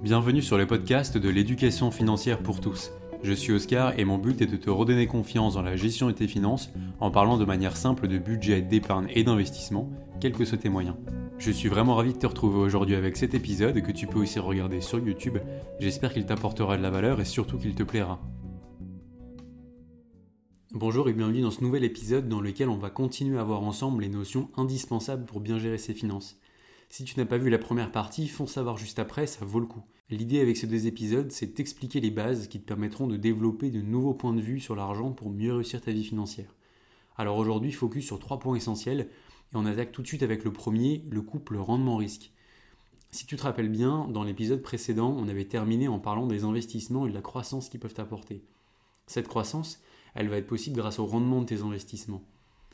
Bienvenue sur le podcast de l'éducation financière pour tous. Je suis Oscar et mon but est de te redonner confiance dans la gestion de tes finances en parlant de manière simple de budget, d'épargne et d'investissement, quels que soient tes moyens. Je suis vraiment ravi de te retrouver aujourd'hui avec cet épisode que tu peux aussi regarder sur YouTube. J'espère qu'il t'apportera de la valeur et surtout qu'il te plaira. Bonjour et bienvenue dans ce nouvel épisode dans lequel on va continuer à voir ensemble les notions indispensables pour bien gérer ses finances. Si tu n'as pas vu la première partie, fonce savoir juste après, ça vaut le coup. L'idée avec ces deux épisodes, c'est d'expliquer les bases qui te permettront de développer de nouveaux points de vue sur l'argent pour mieux réussir ta vie financière. Alors aujourd'hui, focus sur trois points essentiels et on attaque tout de suite avec le premier, le couple rendement-risque. Si tu te rappelles bien, dans l'épisode précédent, on avait terminé en parlant des investissements et de la croissance qu'ils peuvent apporter. Cette croissance, elle va être possible grâce au rendement de tes investissements.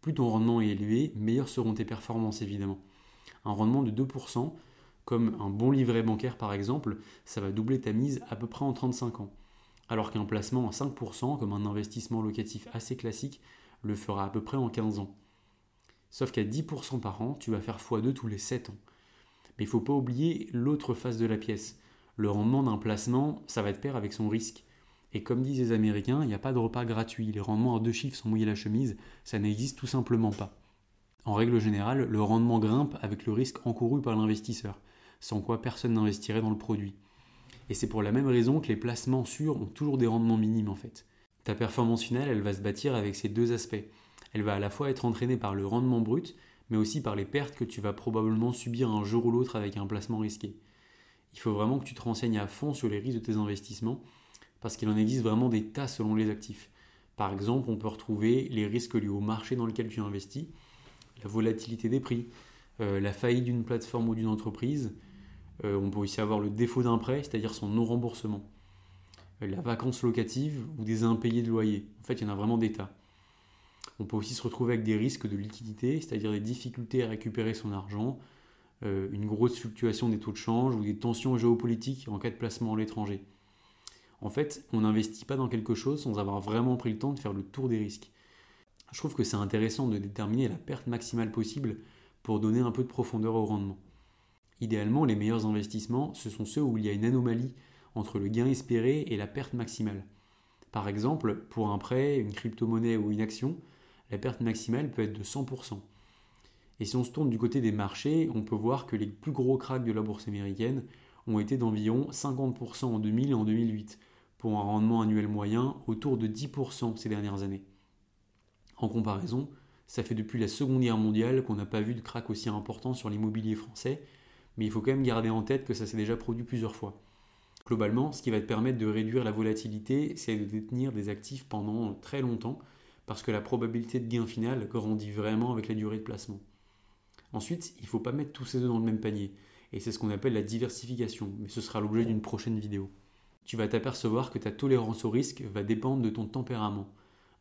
Plus ton rendement est élevé, meilleures seront tes performances évidemment un rendement de 2%, comme un bon livret bancaire par exemple, ça va doubler ta mise à peu près en 35 ans. Alors qu'un placement à 5%, comme un investissement locatif assez classique, le fera à peu près en 15 ans. Sauf qu'à 10% par an, tu vas faire x2 tous les 7 ans. Mais il ne faut pas oublier l'autre face de la pièce. Le rendement d'un placement, ça va être pair avec son risque. Et comme disent les Américains, il n'y a pas de repas gratuit. Les rendements à deux chiffres sont mouillés la chemise, ça n'existe tout simplement pas. En règle générale, le rendement grimpe avec le risque encouru par l'investisseur, sans quoi personne n'investirait dans le produit. Et c'est pour la même raison que les placements sûrs ont toujours des rendements minimes en fait. Ta performance finale, elle va se bâtir avec ces deux aspects. Elle va à la fois être entraînée par le rendement brut, mais aussi par les pertes que tu vas probablement subir un jour ou l'autre avec un placement risqué. Il faut vraiment que tu te renseignes à fond sur les risques de tes investissements, parce qu'il en existe vraiment des tas selon les actifs. Par exemple, on peut retrouver les risques liés au marché dans lequel tu investis, la volatilité des prix, euh, la faillite d'une plateforme ou d'une entreprise. Euh, on peut aussi avoir le défaut d'un prêt, c'est-à-dire son non-remboursement. Euh, la vacance locative ou des impayés de loyer. En fait, il y en a vraiment des tas. On peut aussi se retrouver avec des risques de liquidité, c'est-à-dire des difficultés à récupérer son argent, une grosse fluctuation des taux de change ou des tensions géopolitiques en cas de placement à l'étranger. En fait, on n'investit pas dans quelque chose sans avoir vraiment pris le temps de faire le tour des risques je trouve que c'est intéressant de déterminer la perte maximale possible pour donner un peu de profondeur au rendement. Idéalement, les meilleurs investissements, ce sont ceux où il y a une anomalie entre le gain espéré et la perte maximale. Par exemple, pour un prêt, une crypto-monnaie ou une action, la perte maximale peut être de 100%. Et si on se tourne du côté des marchés, on peut voir que les plus gros cracks de la bourse américaine ont été d'environ 50% en 2000 et en 2008, pour un rendement annuel moyen autour de 10% ces dernières années. En comparaison, ça fait depuis la Seconde Guerre mondiale qu'on n'a pas vu de crack aussi important sur l'immobilier français, mais il faut quand même garder en tête que ça s'est déjà produit plusieurs fois. Globalement, ce qui va te permettre de réduire la volatilité, c'est de détenir des actifs pendant très longtemps, parce que la probabilité de gain final grandit vraiment avec la durée de placement. Ensuite, il ne faut pas mettre tous ces œufs dans le même panier, et c'est ce qu'on appelle la diversification, mais ce sera l'objet d'une prochaine vidéo. Tu vas t'apercevoir que ta tolérance au risque va dépendre de ton tempérament.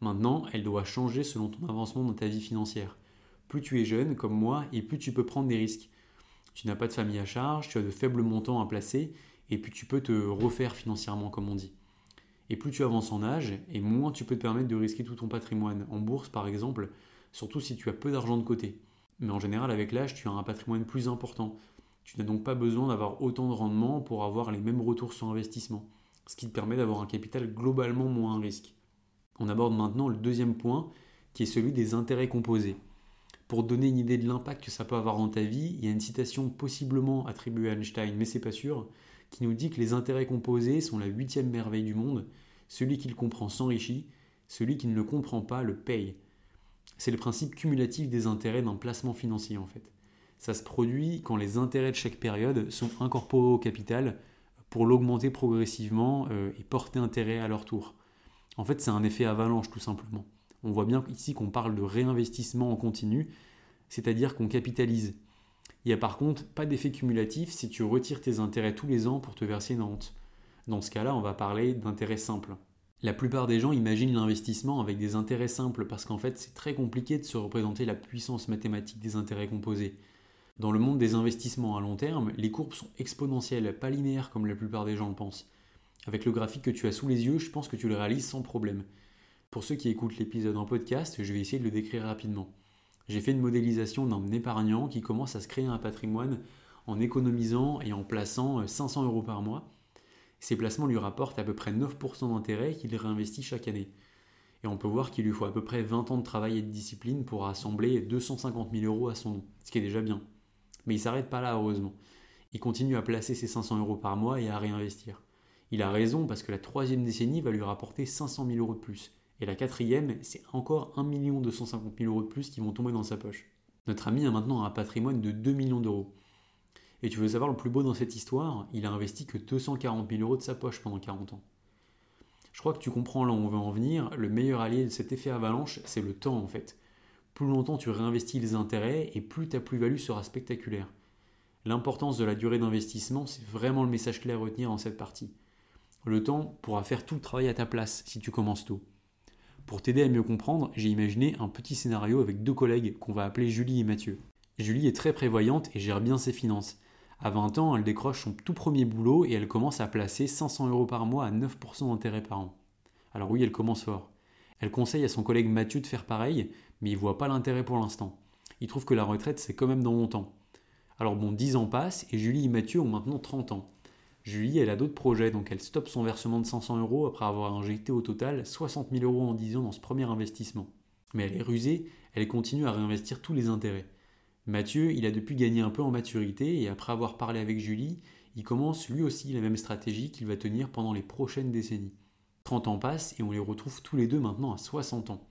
Maintenant, elle doit changer selon ton avancement dans ta vie financière. Plus tu es jeune, comme moi, et plus tu peux prendre des risques. Tu n'as pas de famille à charge, tu as de faibles montants à placer, et plus tu peux te refaire financièrement, comme on dit. Et plus tu avances en âge, et moins tu peux te permettre de risquer tout ton patrimoine, en bourse par exemple, surtout si tu as peu d'argent de côté. Mais en général, avec l'âge, tu as un patrimoine plus important. Tu n'as donc pas besoin d'avoir autant de rendement pour avoir les mêmes retours sur investissement, ce qui te permet d'avoir un capital globalement moins risque. On aborde maintenant le deuxième point, qui est celui des intérêts composés. Pour donner une idée de l'impact que ça peut avoir dans ta vie, il y a une citation possiblement attribuée à Einstein, mais c'est pas sûr, qui nous dit que les intérêts composés sont la huitième merveille du monde. Celui qui le comprend s'enrichit, celui qui ne le comprend pas le paye. C'est le principe cumulatif des intérêts d'un placement financier en fait. Ça se produit quand les intérêts de chaque période sont incorporés au capital pour l'augmenter progressivement euh, et porter intérêt à leur tour. En fait, c'est un effet avalanche tout simplement. On voit bien ici qu'on parle de réinvestissement en continu, c'est-à-dire qu'on capitalise. Il n'y a par contre pas d'effet cumulatif si tu retires tes intérêts tous les ans pour te verser une rente. Dans ce cas-là, on va parler d'intérêts simples. La plupart des gens imaginent l'investissement avec des intérêts simples parce qu'en fait c'est très compliqué de se représenter la puissance mathématique des intérêts composés. Dans le monde des investissements à long terme, les courbes sont exponentielles, pas linéaires comme la plupart des gens le pensent. Avec le graphique que tu as sous les yeux, je pense que tu le réalises sans problème. Pour ceux qui écoutent l'épisode en podcast, je vais essayer de le décrire rapidement. J'ai fait une modélisation d'un épargnant qui commence à se créer un patrimoine en économisant et en plaçant 500 euros par mois. Ces placements lui rapportent à peu près 9% d'intérêt qu'il réinvestit chaque année. Et on peut voir qu'il lui faut à peu près 20 ans de travail et de discipline pour rassembler 250 000 euros à son nom, ce qui est déjà bien. Mais il s'arrête pas là, heureusement. Il continue à placer ses 500 euros par mois et à réinvestir. Il a raison parce que la troisième décennie va lui rapporter 500 000 euros de plus. Et la quatrième, c'est encore 1 250 000 euros de plus qui vont tomber dans sa poche. Notre ami a maintenant un patrimoine de 2 millions d'euros. Et tu veux savoir le plus beau dans cette histoire? Il a investi que 240 000 euros de sa poche pendant 40 ans. Je crois que tu comprends là où on veut en venir. Le meilleur allié de cet effet avalanche, c'est le temps en fait. Plus longtemps tu réinvestis les intérêts et plus ta plus-value sera spectaculaire. L'importance de la durée d'investissement, c'est vraiment le message clé à retenir dans cette partie. Le temps pourra faire tout le travail à ta place si tu commences tôt. Pour t'aider à mieux comprendre, j'ai imaginé un petit scénario avec deux collègues qu'on va appeler Julie et Mathieu. Julie est très prévoyante et gère bien ses finances. À 20 ans, elle décroche son tout premier boulot et elle commence à placer 500 euros par mois à 9% d'intérêt par an. Alors oui, elle commence fort. Elle conseille à son collègue Mathieu de faire pareil, mais il voit pas l'intérêt pour l'instant. Il trouve que la retraite, c'est quand même dans longtemps. Alors bon, 10 ans passent et Julie et Mathieu ont maintenant 30 ans. Julie, elle a d'autres projets, donc elle stoppe son versement de 500 euros après avoir injecté au total 60 000 euros en 10 ans dans ce premier investissement. Mais elle est rusée, elle continue à réinvestir tous les intérêts. Mathieu, il a depuis gagné un peu en maturité et après avoir parlé avec Julie, il commence lui aussi la même stratégie qu'il va tenir pendant les prochaines décennies. 30 ans passent et on les retrouve tous les deux maintenant à 60 ans.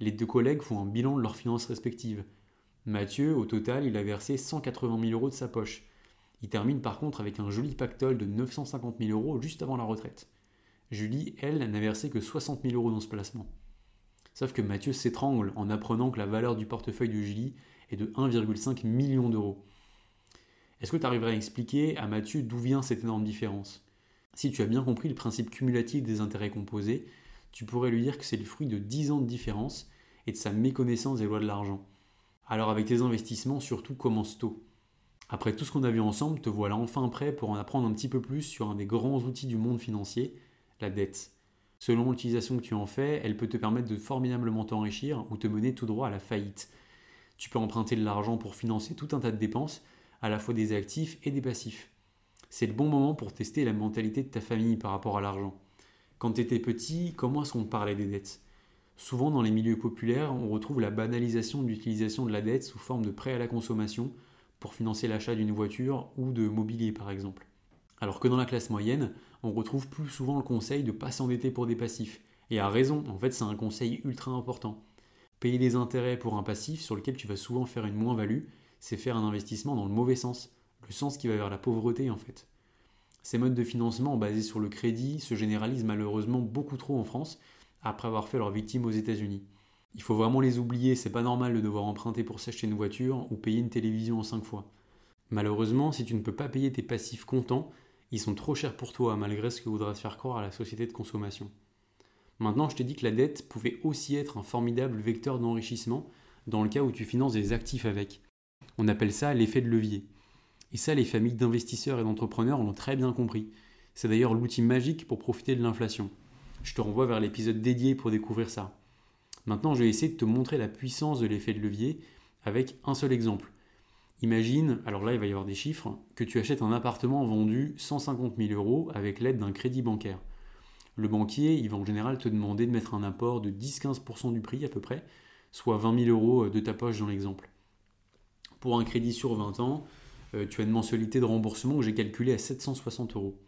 Les deux collègues font un bilan de leurs finances respectives. Mathieu, au total, il a versé 180 000 euros de sa poche. Il termine par contre avec un joli pactole de 950 000 euros juste avant la retraite. Julie, elle, n'a versé que 60 000 euros dans ce placement. Sauf que Mathieu s'étrangle en apprenant que la valeur du portefeuille de Julie est de 1,5 million d'euros. Est-ce que tu arriverais à expliquer à Mathieu d'où vient cette énorme différence? Si tu as bien compris le principe cumulatif des intérêts composés, tu pourrais lui dire que c'est le fruit de 10 ans de différence et de sa méconnaissance des lois de l'argent. Alors avec tes investissements, surtout commence tôt. Après tout ce qu'on a vu ensemble, te voilà enfin prêt pour en apprendre un petit peu plus sur un des grands outils du monde financier, la dette. Selon l'utilisation que tu en fais, elle peut te permettre de formidablement t'enrichir ou te mener tout droit à la faillite. Tu peux emprunter de l'argent pour financer tout un tas de dépenses, à la fois des actifs et des passifs. C'est le bon moment pour tester la mentalité de ta famille par rapport à l'argent. Quand tu étais petit, comment est-ce qu'on parlait des dettes? Souvent dans les milieux populaires, on retrouve la banalisation de l'utilisation de la dette sous forme de prêt à la consommation, pour financer l'achat d'une voiture ou de mobilier par exemple. Alors que dans la classe moyenne, on retrouve plus souvent le conseil de ne pas s'endetter pour des passifs. Et à raison, en fait c'est un conseil ultra important. Payer des intérêts pour un passif sur lequel tu vas souvent faire une moins-value, c'est faire un investissement dans le mauvais sens, le sens qui va vers la pauvreté en fait. Ces modes de financement basés sur le crédit se généralisent malheureusement beaucoup trop en France, après avoir fait leur victime aux États-Unis. Il faut vraiment les oublier, c'est pas normal de devoir emprunter pour s'acheter une voiture ou payer une télévision en 5 fois. Malheureusement, si tu ne peux pas payer tes passifs comptants, ils sont trop chers pour toi malgré ce que voudra faire croire à la société de consommation. Maintenant, je t'ai dit que la dette pouvait aussi être un formidable vecteur d'enrichissement dans le cas où tu finances des actifs avec. On appelle ça l'effet de levier. Et ça, les familles d'investisseurs et d'entrepreneurs l'ont très bien compris. C'est d'ailleurs l'outil magique pour profiter de l'inflation. Je te renvoie vers l'épisode dédié pour découvrir ça. Maintenant, je vais essayer de te montrer la puissance de l'effet de levier avec un seul exemple. Imagine, alors là il va y avoir des chiffres, que tu achètes un appartement vendu 150 000 euros avec l'aide d'un crédit bancaire. Le banquier, il va en général te demander de mettre un apport de 10-15% du prix à peu près, soit 20 000 euros de ta poche dans l'exemple. Pour un crédit sur 20 ans, euh, tu as une mensualité de remboursement que j'ai calculée à 760 euros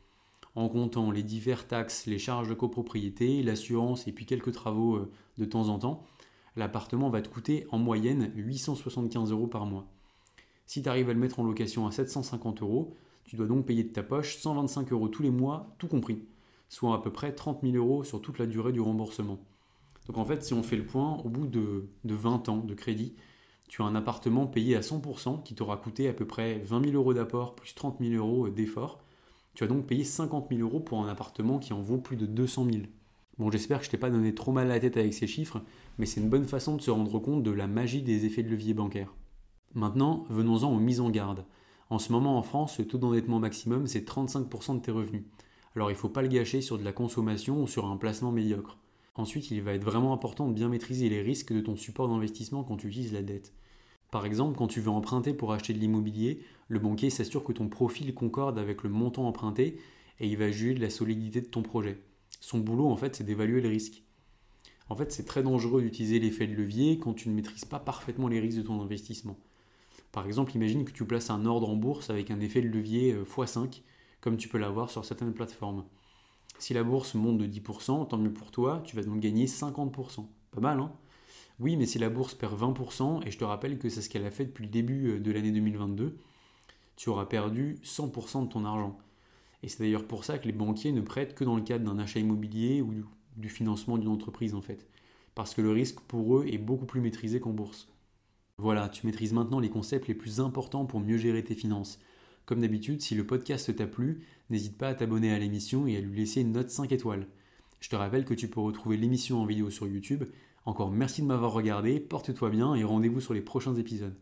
en comptant les divers taxes, les charges de copropriété, l'assurance et puis quelques travaux euh, de temps en temps, l'appartement va te coûter en moyenne 875 euros par mois. Si tu arrives à le mettre en location à 750 euros, tu dois donc payer de ta poche 125 euros tous les mois, tout compris, soit à peu près 30 000 euros sur toute la durée du remboursement. Donc en fait, si on fait le point, au bout de, de 20 ans de crédit, tu as un appartement payé à 100% qui t'aura coûté à peu près 20 000 euros d'apport plus 30 000 euros d'effort, tu as donc payé 50 000 euros pour un appartement qui en vaut plus de 200 000. Bon, j'espère que je t'ai pas donné trop mal à la tête avec ces chiffres, mais c'est une bonne façon de se rendre compte de la magie des effets de levier bancaire. Maintenant, venons-en aux mises en garde. En ce moment en France, le taux d'endettement maximum, c'est 35% de tes revenus. Alors il ne faut pas le gâcher sur de la consommation ou sur un placement médiocre. Ensuite, il va être vraiment important de bien maîtriser les risques de ton support d'investissement quand tu utilises la dette. Par exemple, quand tu veux emprunter pour acheter de l'immobilier, le banquier s'assure que ton profil concorde avec le montant emprunté et il va juger de la solidité de ton projet. Son boulot, en fait, c'est d'évaluer le risque. En fait, c'est très dangereux d'utiliser l'effet de levier quand tu ne maîtrises pas parfaitement les risques de ton investissement. Par exemple, imagine que tu places un ordre en bourse avec un effet de levier x5, euh, comme tu peux l'avoir sur certaines plateformes. Si la bourse monte de 10%, tant mieux pour toi, tu vas donc gagner 50%. Pas mal, hein? Oui, mais si la bourse perd 20%, et je te rappelle que c'est ce qu'elle a fait depuis le début euh, de l'année 2022, tu auras perdu 100% de ton argent. Et c'est d'ailleurs pour ça que les banquiers ne prêtent que dans le cadre d'un achat immobilier ou du financement d'une entreprise en fait. Parce que le risque pour eux est beaucoup plus maîtrisé qu'en bourse. Voilà, tu maîtrises maintenant les concepts les plus importants pour mieux gérer tes finances. Comme d'habitude, si le podcast t'a plu, n'hésite pas à t'abonner à l'émission et à lui laisser une note 5 étoiles. Je te rappelle que tu peux retrouver l'émission en vidéo sur YouTube. Encore merci de m'avoir regardé, porte-toi bien et rendez-vous sur les prochains épisodes.